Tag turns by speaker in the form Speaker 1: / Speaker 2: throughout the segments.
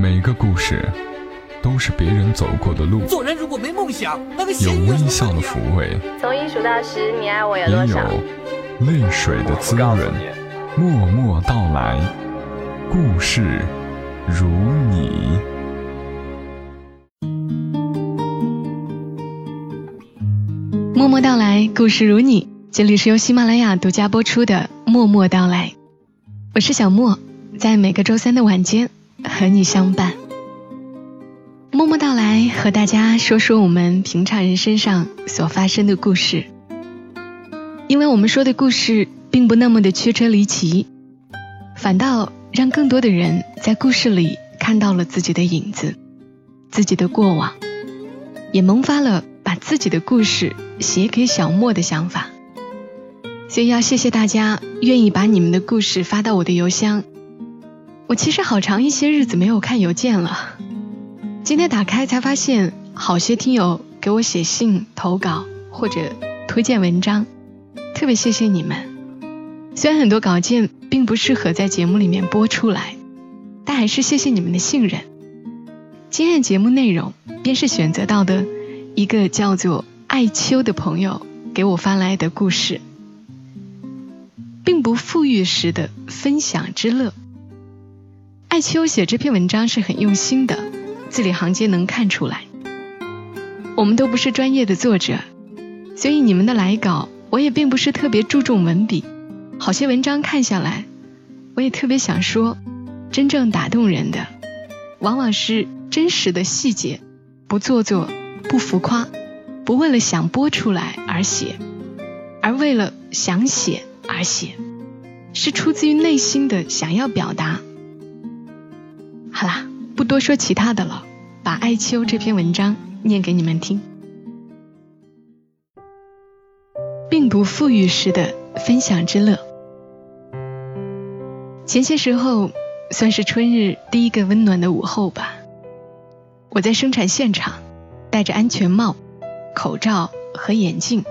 Speaker 1: 每个故事都是别人走过的路，
Speaker 2: 做人如果没梦想，那个
Speaker 1: 有微笑的抚慰，
Speaker 3: 从一数到十，你爱我有
Speaker 1: 也有
Speaker 3: 多少？
Speaker 1: 泪水的滋润。默默到来，故事如你。
Speaker 4: 默默到来，故事如你。这里是由喜马拉雅独家播出的《默默到来》，我是小莫，在每个周三的晚间和你相伴。默默到来，和大家说说我们平常人身上所发生的故事，因为我们说的故事并不那么的曲折离奇，反倒让更多的人在故事里看到了自己的影子，自己的过往，也萌发了把自己的故事写给小莫的想法。所以要谢谢大家愿意把你们的故事发到我的邮箱。我其实好长一些日子没有看邮件了，今天打开才发现，好些听友给我写信投稿或者推荐文章，特别谢谢你们。虽然很多稿件并不适合在节目里面播出来，但还是谢谢你们的信任。今天节目内容便是选择到的一个叫做艾秋的朋友给我发来的故事。并不富裕时的分享之乐。艾秋写这篇文章是很用心的，字里行间能看出来。我们都不是专业的作者，所以你们的来稿我也并不是特别注重文笔。好些文章看下来，我也特别想说，真正打动人的，往往是真实的细节，不做作，不浮夸，不为了想播出来而写，而为了想写。而写，是出自于内心的想要表达。好啦，不多说其他的了，把《艾秋》这篇文章念给你们听。并不富裕时的分享之乐。前些时候，算是春日第一个温暖的午后吧。我在生产现场，戴着安全帽、口罩和眼镜，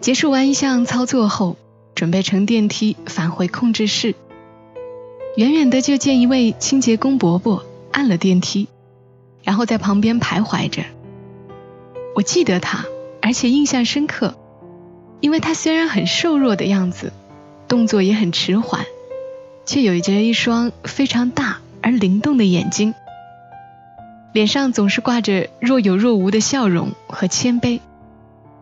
Speaker 4: 结束完一项操作后。准备乘电梯返回控制室，远远的就见一位清洁工伯伯按了电梯，然后在旁边徘徊着。我记得他，而且印象深刻，因为他虽然很瘦弱的样子，动作也很迟缓，却有着一双非常大而灵动的眼睛，脸上总是挂着若有若无的笑容和谦卑，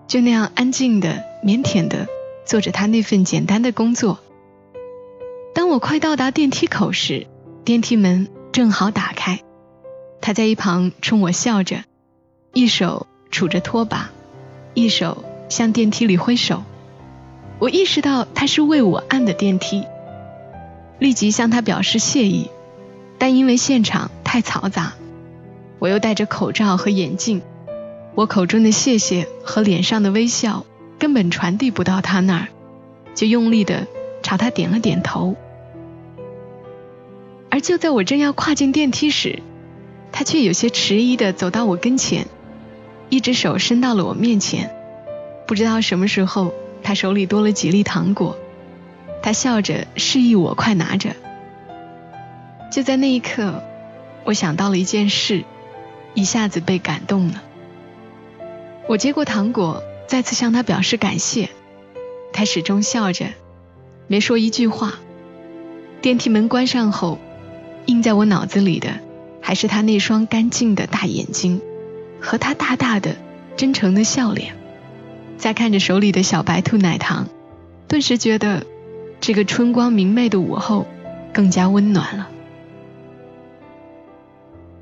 Speaker 4: 就那样安静的、腼腆的。做着他那份简单的工作。当我快到达电梯口时，电梯门正好打开，他在一旁冲我笑着，一手杵着拖把，一手向电梯里挥手。我意识到他是为我按的电梯，立即向他表示谢意，但因为现场太嘈杂，我又戴着口罩和眼镜，我口中的谢谢和脸上的微笑。根本传递不到他那儿，就用力的朝他点了点头。而就在我正要跨进电梯时，他却有些迟疑的走到我跟前，一只手伸到了我面前。不知道什么时候，他手里多了几粒糖果，他笑着示意我快拿着。就在那一刻，我想到了一件事，一下子被感动了。我接过糖果。再次向他表示感谢，他始终笑着，没说一句话。电梯门关上后，印在我脑子里的还是他那双干净的大眼睛，和他大大的、真诚的笑脸。再看着手里的小白兔奶糖，顿时觉得这个春光明媚的午后更加温暖了。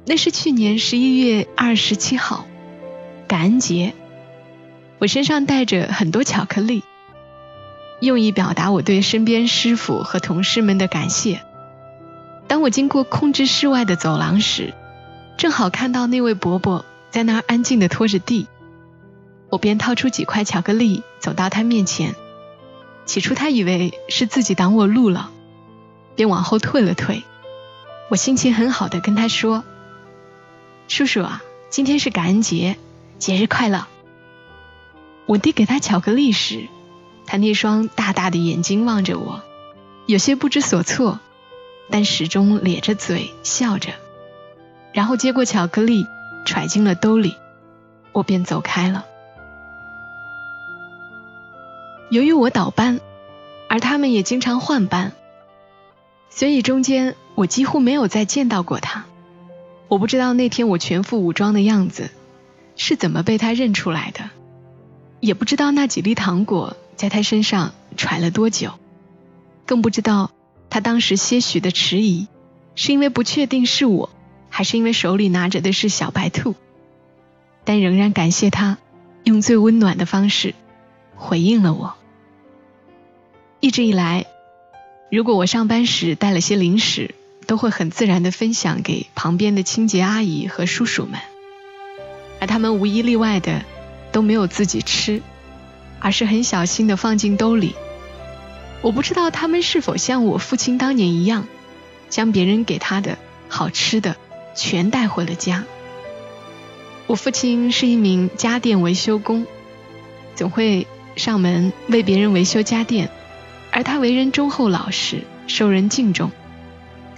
Speaker 4: 那是去年十一月二十七号，感恩节。我身上带着很多巧克力，用以表达我对身边师傅和同事们的感谢。我经过控制室外的走廊时，正好看到那位伯伯在那儿安静的拖着地，我便掏出几块巧克力走到他面前。起初他以为是自己挡我路了，便往后退了退。我心情很好的跟他说：“叔叔啊，今天是感恩节，节日快乐。”我递给他巧克力时，他那双大大的眼睛望着我，有些不知所措，但始终咧着嘴笑着。然后接过巧克力，揣进了兜里，我便走开了。由于我倒班，而他们也经常换班，所以中间我几乎没有再见到过他。我不知道那天我全副武装的样子是怎么被他认出来的，也不知道那几粒糖果在他身上揣了多久，更不知道他当时些许的迟疑是因为不确定是我，还是因为手里拿着的是小白兔。但仍然感谢他用最温暖的方式回应了我。一直以来，如果我上班时带了些零食，都会很自然的分享给旁边的清洁阿姨和叔叔们，而他们无一例外的都没有自己吃，而是很小心的放进兜里。我不知道他们是否像我父亲当年一样，将别人给他的好吃的全带回了家。我父亲是一名家电维修工，总会上门为别人维修家电。而他为人忠厚老实，受人敬重，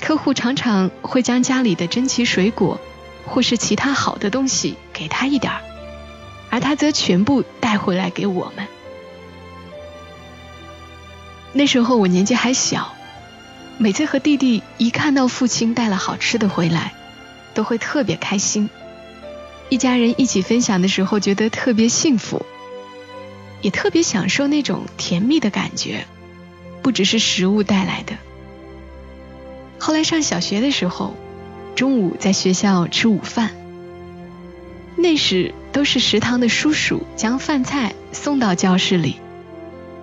Speaker 4: 客户常常会将家里的珍奇水果或是其他好的东西给他一点儿，而他则全部带回来给我们。那时候我年纪还小，每次和弟弟一看到父亲带了好吃的回来，都会特别开心。一家人一起分享的时候，觉得特别幸福，也特别享受那种甜蜜的感觉。不只是食物带来的。后来上小学的时候，中午在学校吃午饭，那时都是食堂的叔叔将饭菜送到教室里，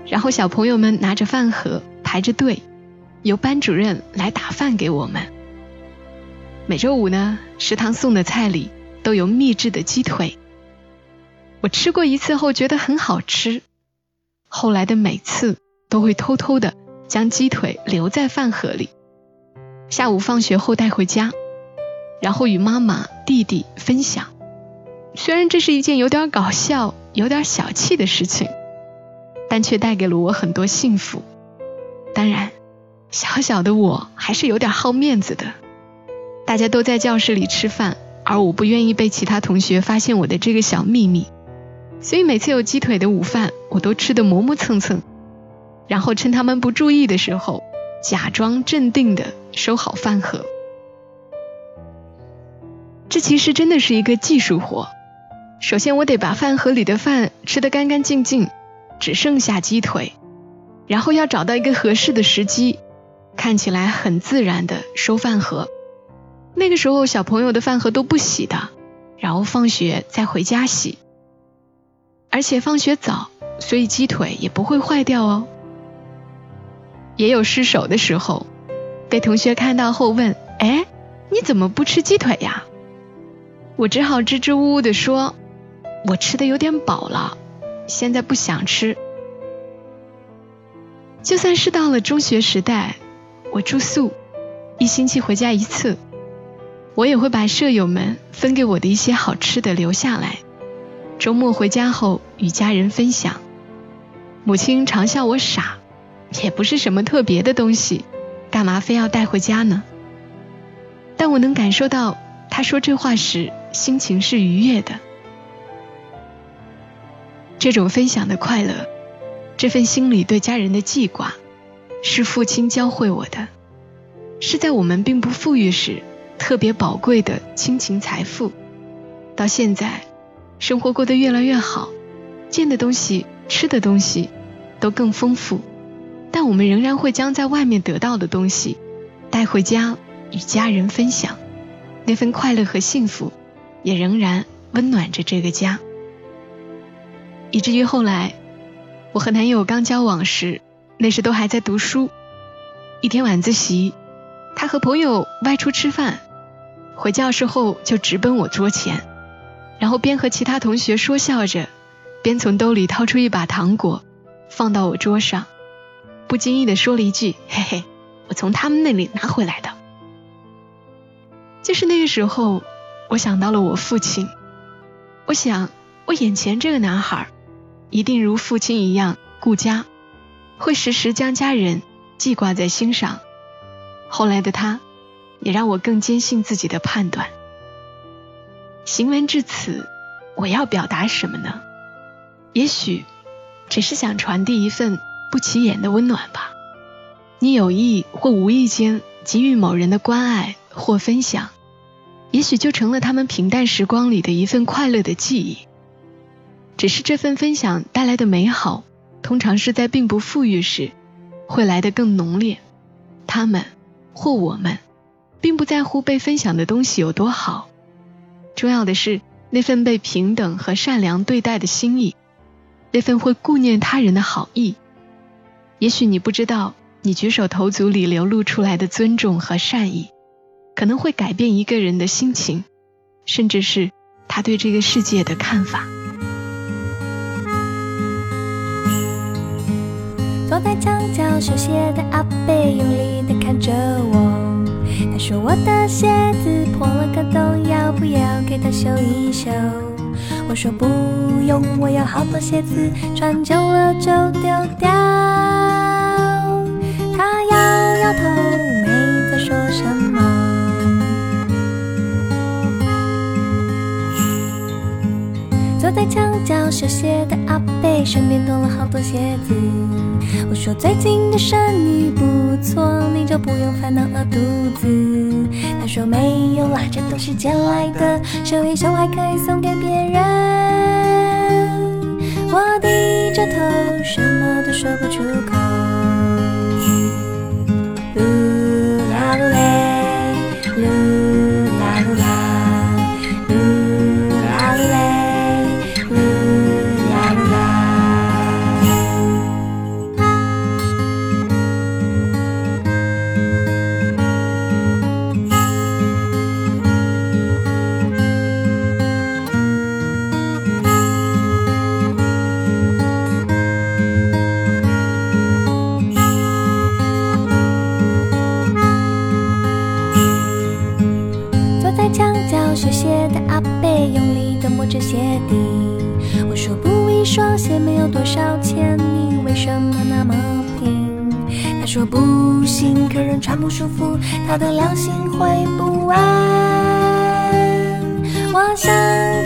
Speaker 4: 然后小朋友们拿着饭盒排着队，由班主任来打饭给我们。每周五呢，食堂送的菜里都有秘制的鸡腿，我吃过一次后觉得很好吃，后来的每次。都会偷偷的将鸡腿留在饭盒里，下午放学后带回家，然后与妈妈、弟弟分享。虽然这是一件有点搞笑、有点小气的事情，但却带给了我很多幸福。当然，小小的我还是有点好面子的。大家都在教室里吃饭，而我不愿意被其他同学发现我的这个小秘密，所以每次有鸡腿的午饭，我都吃得磨磨蹭蹭。然后趁他们不注意的时候，假装镇定的收好饭盒。这其实真的是一个技术活。首先，我得把饭盒里的饭吃得干干净净，只剩下鸡腿。然后要找到一个合适的时机，看起来很自然的收饭盒。那个时候小朋友的饭盒都不洗的，然后放学再回家洗。而且放学早，所以鸡腿也不会坏掉哦。也有失手的时候，被同学看到后问：“哎，你怎么不吃鸡腿呀？”我只好支支吾吾的说：“我吃的有点饱了，现在不想吃。”就算是到了中学时代，我住宿，一星期回家一次，我也会把舍友们分给我的一些好吃的留下来，周末回家后与家人分享。母亲常笑我傻。也不是什么特别的东西，干嘛非要带回家呢？但我能感受到他说这话时心情是愉悦的。这种分享的快乐，这份心里对家人的记挂，是父亲教会我的，是在我们并不富裕时特别宝贵的亲情财富。到现在，生活过得越来越好，见的东西、吃的东西都更丰富。但我们仍然会将在外面得到的东西带回家与家人分享，那份快乐和幸福也仍然温暖着这个家。以至于后来，我和男友刚交往时，那时都还在读书。一天晚自习，他和朋友外出吃饭，回教室后就直奔我桌前，然后边和其他同学说笑着，边从兜里掏出一把糖果，放到我桌上。不经意的说了一句：“嘿嘿，我从他们那里拿回来的。”就是那个时候，我想到了我父亲。我想，我眼前这个男孩，一定如父亲一样顾家，会时时将家人记挂在心上。后来的他，也让我更坚信自己的判断，行文至此，我要表达什么呢？也许只是想传递一份不起眼的温暖吧。你有意或无意间给予某人的关爱或分享，也许就成了他们平淡时光里的一份快乐的记忆。只是这份分享带来的美好，通常是在并不富裕时，会来得更浓烈。他们或我们，并不在乎被分享的东西有多好。重要的是那份被平等和善良对待的心意，那份会顾念他人的好意。也许你不知道，你举手投足里流露出来的尊重和善意，可能会改变一个人的心情，甚至是他对这个世界的看法。
Speaker 5: 坐在墙角修鞋的阿贝用力地看着我。他说我的鞋子破了个洞，要不要给他修一修？我说不用，我有好多鞋子，穿久了就丢掉。他摇摇头，没再说什在墙角修鞋的阿贝身边多了好多鞋子。我说最近的生意不错，你就不用烦恼饿肚子。他说没有啦，这都是捡来的，修一修还可以送给别人。我低着头，什么都说不出口。舒服，他的良心会不安。我想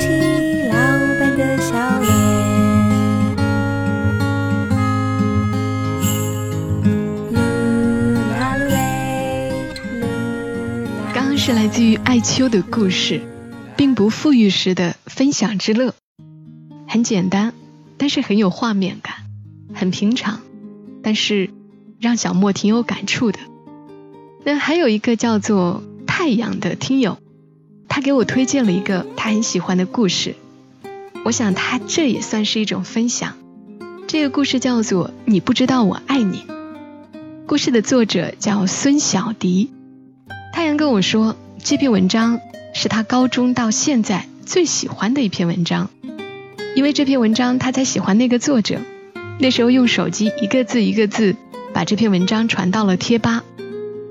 Speaker 5: 起老板的笑脸。
Speaker 4: 刚刚是来自于艾秋的故事，并不富裕时的分享之乐，很简单，但是很有画面感，很平常，但是让小莫挺有感触的。那还有一个叫做太阳的听友，他给我推荐了一个他很喜欢的故事，我想他这也算是一种分享。这个故事叫做《你不知道我爱你》，故事的作者叫孙小迪。太阳跟我说，这篇文章是他高中到现在最喜欢的一篇文章，因为这篇文章他才喜欢那个作者。那时候用手机一个字一个字把这篇文章传到了贴吧，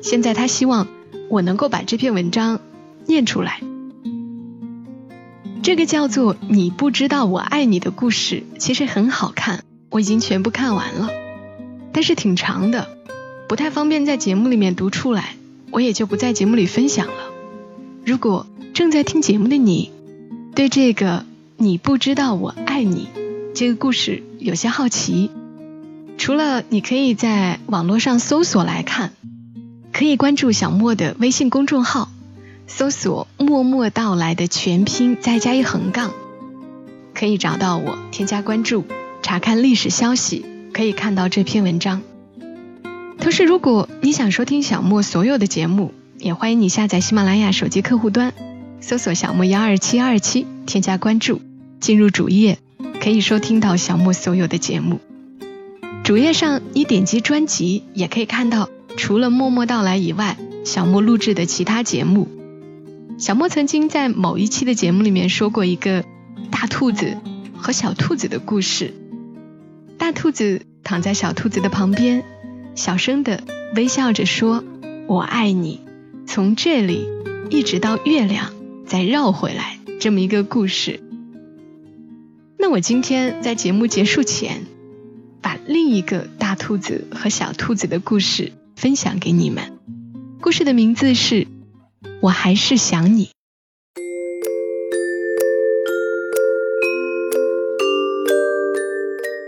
Speaker 4: 现在他希望我能够把这篇文章念出来。这个叫做《你不知道我爱你》的故事其实很好看，我已经全部看完了，但是挺长的，不太方便在节目里面读出来。我也就不在节目里分享了。如果正在听节目的你，对这个“你不知道我爱你”这个故事有些好奇，除了你可以在网络上搜索来看，可以关注小莫的微信公众号，搜索“默默到来”的全拼再加一横杠，可以找到我，添加关注，查看历史消息，可以看到这篇文章。同时，如果你想收听小莫所有的节目，也欢迎你下载喜马拉雅手机客户端，搜索小莫幺二七二七，添加关注，进入主页，可以收听到小莫所有的节目。主页上你点击专辑，也可以看到除了默默到来以外，小莫录制的其他节目。小莫曾经在某一期的节目里面说过一个大兔子和小兔子的故事。大兔子躺在小兔子的旁边。小声的微笑着说：“我爱你。”从这里一直到月亮，再绕回来，这么一个故事。那我今天在节目结束前，把另一个大兔子和小兔子的故事分享给你们。故事的名字是我还是想你。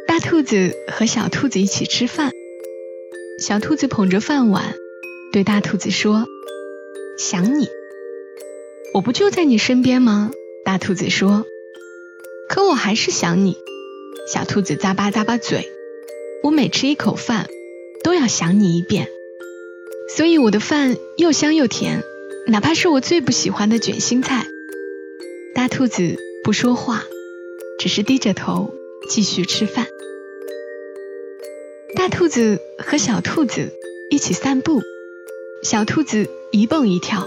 Speaker 4: 大兔子和小兔子一起吃饭。小兔子捧着饭碗对大兔子说想你。我不就在你身边吗？大兔子说。可我还是想你。小兔子咂巴咂巴嘴。我每吃一口饭都要想你一遍。所以我的饭又香又甜，哪怕是我最不喜欢的卷心菜。”大兔子不说话，只是低着头继续吃饭。大兔子和小兔子一起散步，小兔子一蹦一跳，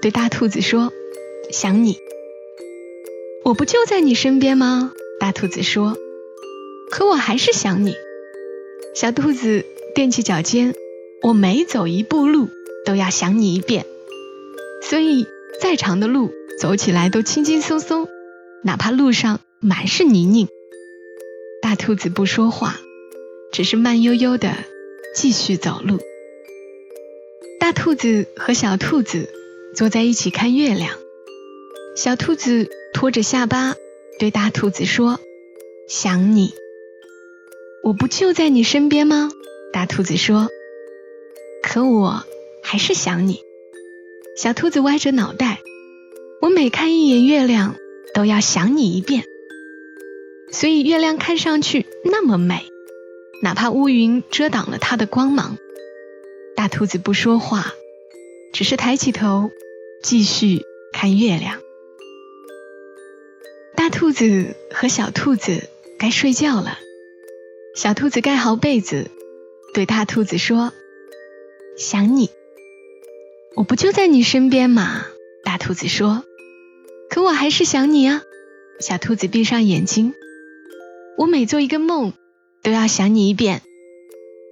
Speaker 4: 对大兔子说：“想你，我不就在你身边吗？”大兔子说：“可我还是想你。”小兔子踮起脚尖：“我每走一步路都要想你一遍，所以再长的路走起来都轻轻松松，哪怕路上满是泥泞。”大兔子不说话。只是慢悠悠的继续走路。大兔子和小兔子坐在一起看月亮。小兔子托着下巴对大兔子说：“想你，我不就在你身边吗？”大兔子说：“可我还是想你。”小兔子歪着脑袋：“我每看一眼月亮，都要想你一遍，所以月亮看上去那么美。”哪怕乌云遮挡了它的光芒，大兔子不说话，只是抬起头继续看月亮。大兔子和小兔子该睡觉了，小兔子盖好被子，对大兔子说：“想你，我不就在你身边吗？”大兔子说：“可我还是想你啊。”小兔子闭上眼睛，我每做一个梦。都要想你一遍，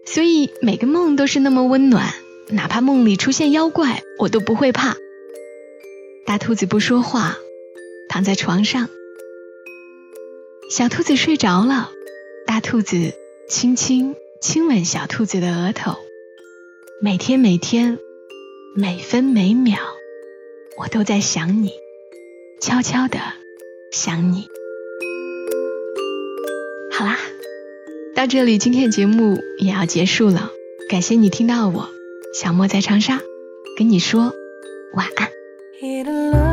Speaker 4: 所以每个梦都是那么温暖，哪怕梦里出现妖怪，我都不会怕。大兔子不说话，躺在床上。小兔子睡着了，大兔子轻轻亲吻小兔子的额头。每天每天，每分每秒，我都在想你，悄悄的想你。好啦。到这里，今天的节目也要结束了。感谢你听到我，小莫在长沙，跟你说晚安。